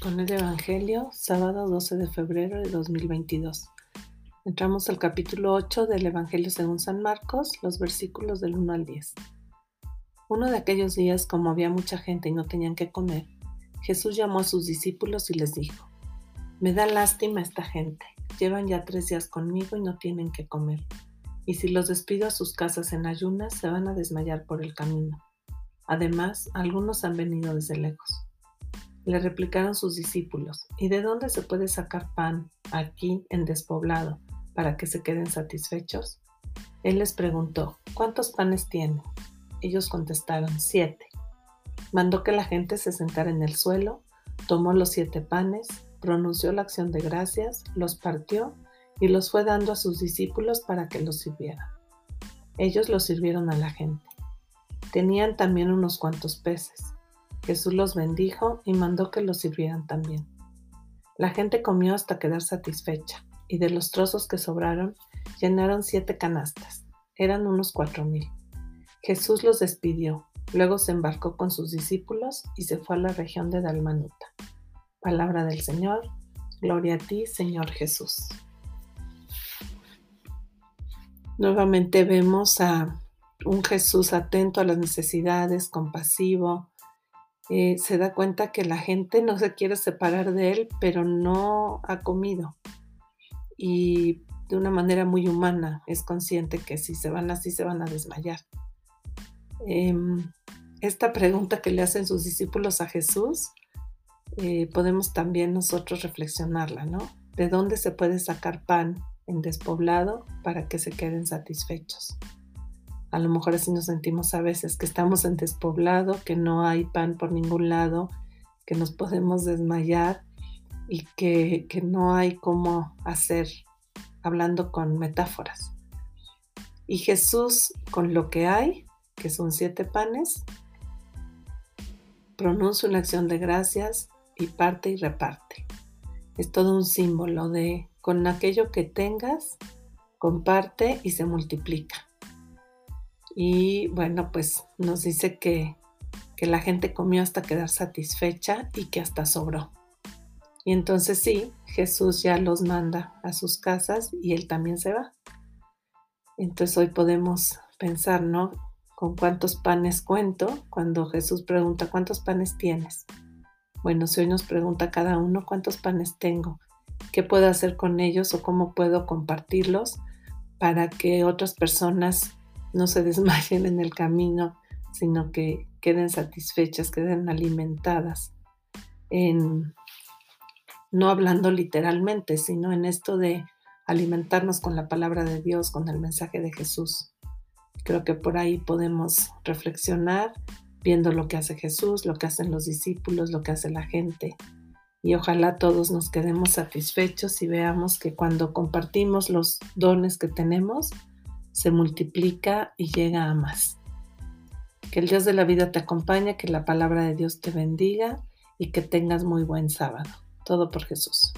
Con el Evangelio, sábado 12 de febrero de 2022. Entramos al capítulo 8 del Evangelio según San Marcos, los versículos del 1 al 10. Uno de aquellos días, como había mucha gente y no tenían que comer, Jesús llamó a sus discípulos y les dijo, Me da lástima esta gente, llevan ya tres días conmigo y no tienen que comer, y si los despido a sus casas en ayunas, se van a desmayar por el camino. Además, algunos han venido desde lejos. Le replicaron sus discípulos, ¿y de dónde se puede sacar pan aquí en despoblado para que se queden satisfechos? Él les preguntó, ¿cuántos panes tienen? Ellos contestaron, siete. Mandó que la gente se sentara en el suelo, tomó los siete panes, pronunció la acción de gracias, los partió y los fue dando a sus discípulos para que los sirvieran. Ellos los sirvieron a la gente. Tenían también unos cuantos peces. Jesús los bendijo y mandó que los sirvieran también. La gente comió hasta quedar satisfecha, y de los trozos que sobraron llenaron siete canastas. Eran unos cuatro mil. Jesús los despidió, luego se embarcó con sus discípulos y se fue a la región de Dalmanuta. Palabra del Señor, gloria a ti, Señor Jesús. Nuevamente vemos a un Jesús atento a las necesidades, compasivo, eh, se da cuenta que la gente no se quiere separar de él, pero no ha comido. Y de una manera muy humana es consciente que si se van así se van a desmayar. Em, esta pregunta que le hacen sus discípulos a Jesús, eh, podemos también nosotros reflexionarla, ¿no? ¿De dónde se puede sacar pan en despoblado para que se queden satisfechos? A lo mejor así nos sentimos a veces, que estamos en despoblado, que no hay pan por ningún lado, que nos podemos desmayar y que, no hay cómo hacer, hablando con metáforas. Y Jesús, con lo que hay, que son siete panes, pronuncia una acción de gracias y parte y reparte. Es todo un símbolo de con aquello que tengas, comparte y se multiplica. Y bueno, pues nos dice que, la gente comió hasta quedar satisfecha y que hasta sobró. Y entonces sí, Jesús ya los manda a sus casas y él también se va. Entonces hoy podemos pensar, ¿no? ¿Con cuántos panes cuento? Cuando Jesús pregunta, ¿cuántos panes tienes? Bueno, si hoy nos pregunta cada uno, ¿cuántos panes tengo? ¿Qué puedo hacer con ellos o cómo puedo compartirlos para que otras personas no se desmayen en el camino, sino que queden satisfechas, queden alimentadas. En, no hablando literalmente, sino en esto de alimentarnos con la palabra de Dios, con el mensaje de Jesús. Creo que por ahí podemos reflexionar viendo lo que hace Jesús, lo que hacen los discípulos, lo que hace la gente. Y ojalá todos nos quedemos satisfechos y veamos que cuando compartimos los dones que tenemos, se multiplica y llega a más. Que el Dios de la vida te acompañe, que la palabra de Dios te bendiga y que tengas muy buen sábado. Todo por Jesús.